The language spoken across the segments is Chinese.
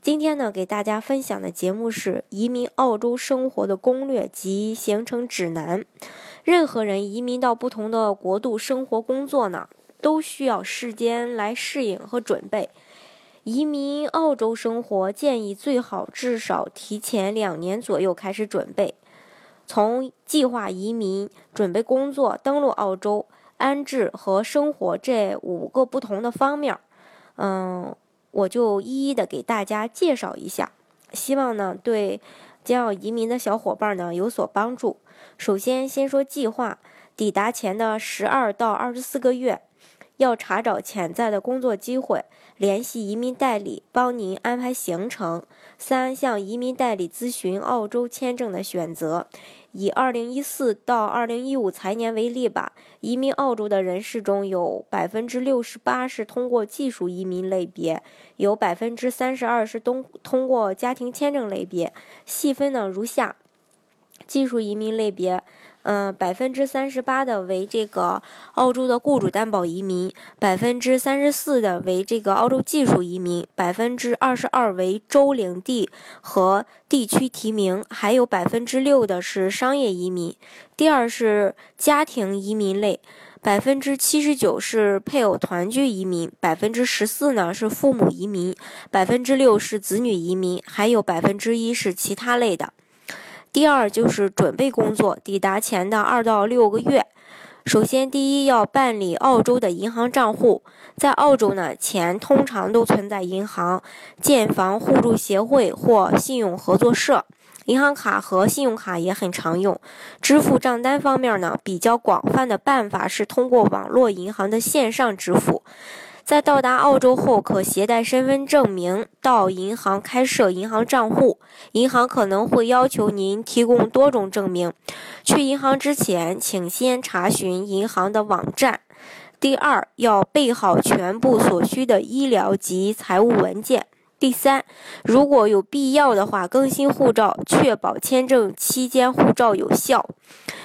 今天呢，给大家分享的节目是移民澳洲生活的攻略及行程指南。任何人移民到不同的国度生活工作呢，都需要时间来适应和准备。移民澳洲生活，建议最好至少提前两年左右开始准备，从计划移民、准备工作、登陆澳洲、安置和生活这五个不同的方面。嗯。我就一一的给大家介绍一下，希望呢对将要移民的小伙伴呢有所帮助。首先，先说计划，抵达前的十二到二十四个月，要查找潜在的工作机会，联系移民代理帮您安排行程。三，向移民代理咨询澳洲签证的选择。以二零一四到二零一五财年为例吧，移民澳洲的人士中有百分之六十八是通过技术移民类别，有百分之三十二是通通过家庭签证类别。细分呢如下：技术移民类别。嗯，百分之三十八的为这个澳洲的雇主担保移民，百分之三十四的为这个澳洲技术移民，百分之二十二为州领地和地区提名，还有百分之六的是商业移民。第二是家庭移民类，百分之七十九是配偶团聚移民，百分之十四呢是父母移民，百分之六是子女移民，还有百分之一是其他类的。第二就是准备工作，抵达前的二到六个月。首先，第一要办理澳洲的银行账户。在澳洲呢，钱通常都存在银行、建房互助协会或信用合作社。银行卡和信用卡也很常用。支付账单方面呢，比较广泛的办法是通过网络银行的线上支付。在到达澳洲后，可携带身份证明到银行开设银行账户。银行可能会要求您提供多种证明。去银行之前，请先查询银行的网站。第二，要备好全部所需的医疗及财务文件。第三，如果有必要的话，更新护照，确保签证期间护照有效。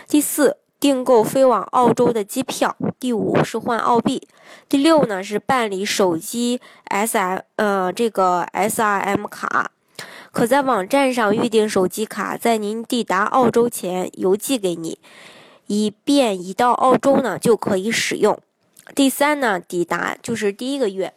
第四。订购飞往澳洲的机票。第五是换澳币。第六呢是办理手机 S M 呃这个 S R M 卡，可在网站上预订手机卡，在您抵达澳洲前邮寄给你，以便一到澳洲呢就可以使用。第三呢，抵达就是第一个月。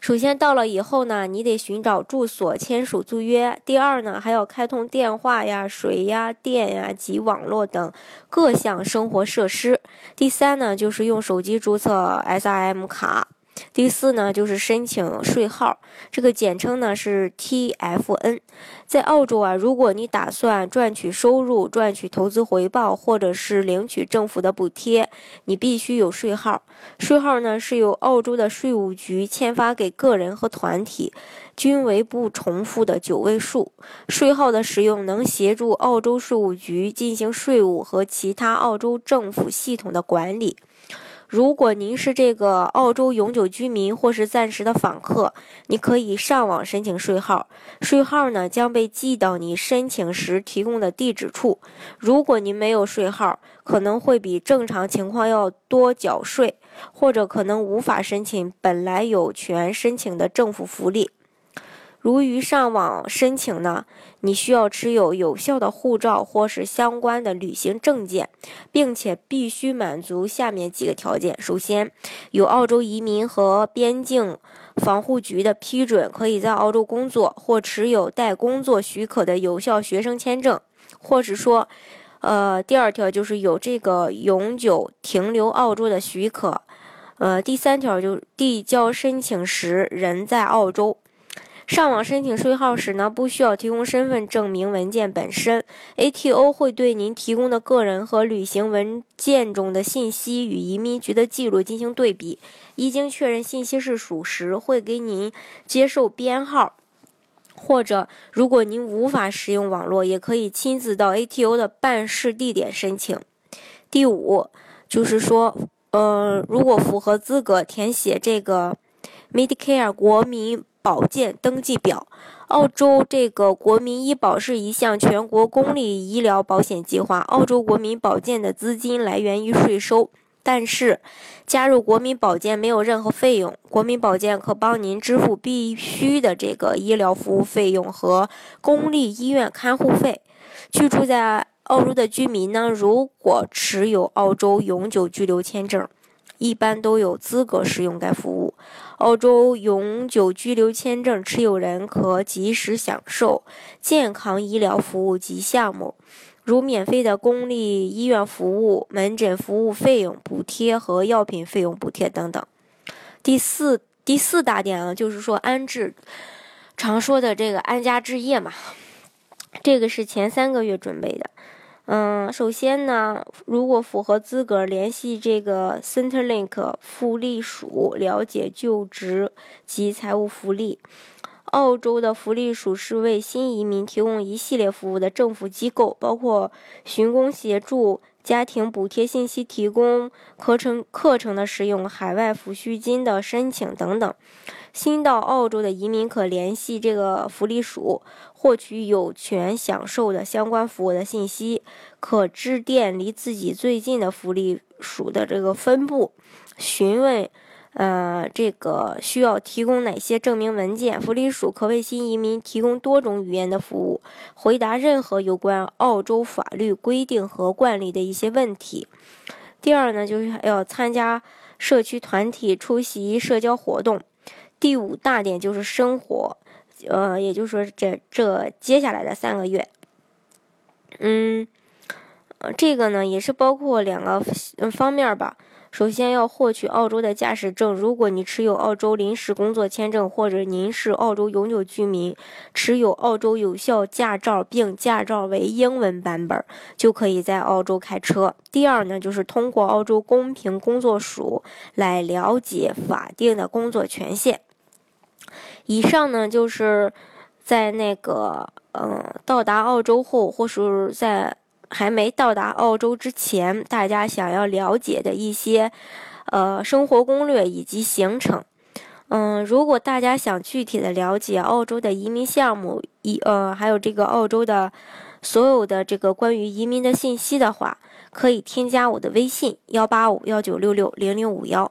首先到了以后呢，你得寻找住所，签署租约。第二呢，还要开通电话呀、水呀、电呀及网络等各项生活设施。第三呢，就是用手机注册 SIM 卡。第四呢，就是申请税号，这个简称呢是 TFN。在澳洲啊，如果你打算赚取收入、赚取投资回报，或者是领取政府的补贴，你必须有税号。税号呢是由澳洲的税务局签发给个人和团体，均为不重复的九位数。税号的使用能协助澳洲税务局进行税务和其他澳洲政府系统的管理。如果您是这个澳洲永久居民或是暂时的访客，你可以上网申请税号，税号呢将被寄到你申请时提供的地址处。如果您没有税号，可能会比正常情况要多缴税，或者可能无法申请本来有权申请的政府福利。如于上网申请呢，你需要持有有效的护照或是相关的旅行证件，并且必须满足下面几个条件：首先，有澳洲移民和边境防护局的批准，可以在澳洲工作，或持有带工作许可的有效学生签证，或是说，呃，第二条就是有这个永久停留澳洲的许可，呃，第三条就递交申请时人在澳洲。上网申请税号时呢，不需要提供身份证明文件本身，ATO 会对您提供的个人和旅行文件中的信息与移民局的记录进行对比，一经确认信息是属实，会给您接受编号。或者，如果您无法使用网络，也可以亲自到 ATO 的办事地点申请。第五，就是说，呃，如果符合资格，填写这个 Medicare 国民保健登记表。澳洲这个国民医保是一项全国公立医疗保险计划。澳洲国民保健的资金来源于税收。但是，加入国民保健没有任何费用，国民保健可帮您支付必须的这个医疗服务费用和公立医院看护费。居住在澳洲的居民呢，如果持有澳洲永久居留签证，一般都有资格使用该服务。澳洲永久居留签证持有人可及时享受健康医疗服务及项目。如免费的公立医院服务、门诊服务费用补贴和药品费用补贴等等。第四第四大点啊，就是说安置，常说的这个安家置业嘛，这个是前三个月准备的。嗯，首先呢，如果符合资格，联系这个 Centerlink 福利署了解就职及财务福利。澳洲的福利署是为新移民提供一系列服务的政府机构，包括寻工协助、家庭补贴信息提供、课程课程的使用、海外抚恤金的申请等等。新到澳洲的移民可联系这个福利署，获取有权享受的相关服务的信息。可致电离自己最近的福利署的这个分部，询问。呃，这个需要提供哪些证明文件？福利署可为新移民提供多种语言的服务，回答任何有关澳洲法律规定和惯例的一些问题。第二呢，就是要参加社区团体，出席社交活动。第五大点就是生活，呃，也就是说这这接下来的三个月，嗯，这个呢也是包括两个方面吧。首先要获取澳洲的驾驶证。如果你持有澳洲临时工作签证，或者您是澳洲永久居民，持有澳洲有效驾照，并驾照为英文版本，就可以在澳洲开车。第二呢，就是通过澳洲公平工作署来了解法定的工作权限。以上呢，就是在那个嗯到达澳洲后，或是在。还没到达澳洲之前，大家想要了解的一些，呃，生活攻略以及行程。嗯，如果大家想具体的了解澳洲的移民项目，一呃，还有这个澳洲的所有的这个关于移民的信息的话，可以添加我的微信幺八五幺九六六零零五幺。